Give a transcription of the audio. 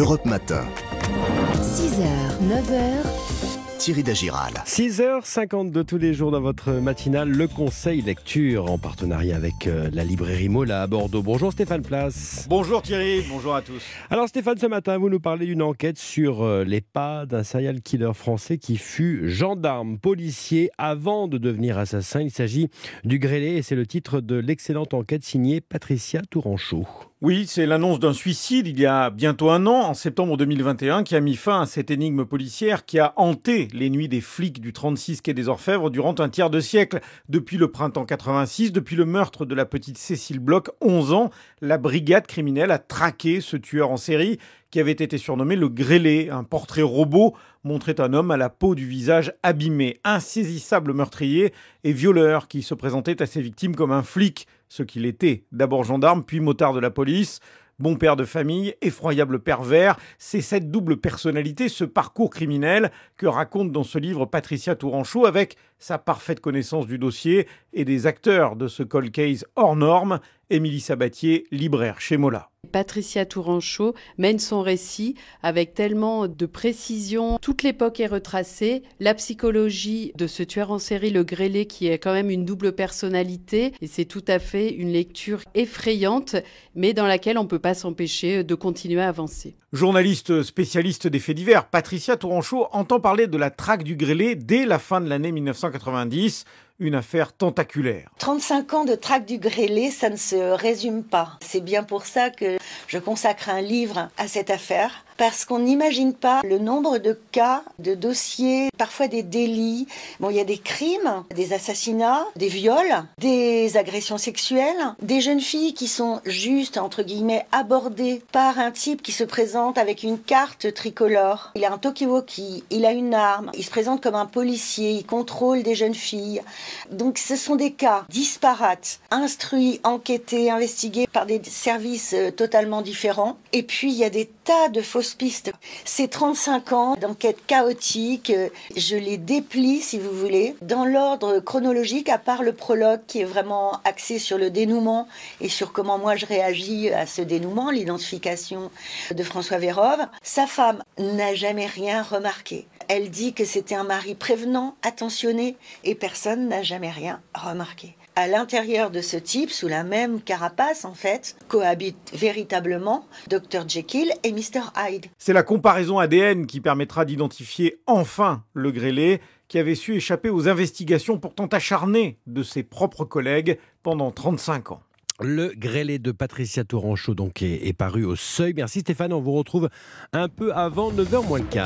Europe Matin. 6h, 9h, Thierry Dagiral. 6h52 tous les jours dans votre matinale, le conseil lecture en partenariat avec euh, la librairie Mola à Bordeaux. Bonjour Stéphane Place. Bonjour Thierry, bonjour à tous. Alors Stéphane, ce matin, vous nous parlez d'une enquête sur euh, les pas d'un serial killer français qui fut gendarme, policier avant de devenir assassin. Il s'agit du grêlé et c'est le titre de l'excellente enquête signée Patricia Touranchot. Oui, c'est l'annonce d'un suicide il y a bientôt un an, en septembre 2021, qui a mis fin à cette énigme policière qui a hanté les nuits des flics du 36 quai des Orfèvres durant un tiers de siècle. Depuis le printemps 86, depuis le meurtre de la petite Cécile Bloch, 11 ans, la brigade criminelle a traqué ce tueur en série qui avait été surnommé le grêlé. Un portrait robot montrait un homme à la peau du visage abîmé, insaisissable meurtrier et violeur qui se présentait à ses victimes comme un flic, ce qu'il était, d'abord gendarme puis motard de la police. Bon père de famille, effroyable pervers, c'est cette double personnalité, ce parcours criminel que raconte dans ce livre Patricia Touranchot avec sa parfaite connaissance du dossier et des acteurs de ce cold case hors norme, Émilie Sabatier, libraire chez Mola. Patricia Touranchot mène son récit avec tellement de précision. Toute l'époque est retracée. La psychologie de ce tueur en série, le grêlé, qui est quand même une double personnalité. Et c'est tout à fait une lecture effrayante, mais dans laquelle on ne peut pas s'empêcher de continuer à avancer. Journaliste spécialiste des faits divers, Patricia Touranchot entend parler de la traque du grêlé dès la fin de l'année 1990 une affaire tentaculaire. 35 ans de traque du grêlé, ça ne se résume pas. C'est bien pour ça que je consacre un livre à cette affaire parce qu'on n'imagine pas le nombre de cas, de dossiers, parfois des délits. Bon, il y a des crimes, des assassinats, des viols, des agressions sexuelles, des jeunes filles qui sont juste, entre guillemets, abordées par un type qui se présente avec une carte tricolore. Il a un Tokiwoki, il a une arme, il se présente comme un policier, il contrôle des jeunes filles. Donc ce sont des cas disparates, instruits, enquêtés, investigués par des services euh, totalement différents. Et puis il y a des tas de fausses pistes. Ces 35 ans d'enquête chaotique, euh, je les déplie, si vous voulez, dans l'ordre chronologique, à part le prologue qui est vraiment axé sur le dénouement et sur comment moi je réagis à ce dénouement, l'identification de François Vérove. Sa femme n'a jamais rien remarqué. Elle dit que c'était un mari prévenant, attentionné, et personne n'a jamais rien remarqué à l'intérieur de ce type, sous la même carapace en fait, cohabitent véritablement Dr Jekyll et Mr Hyde. C'est la comparaison ADN qui permettra d'identifier enfin le grêlé qui avait su échapper aux investigations pourtant acharnées de ses propres collègues pendant 35 ans. Le grêlé de Patricia Touranchot donc est, est paru au seuil. Merci Stéphane, on vous retrouve un peu avant 9h moins le quart.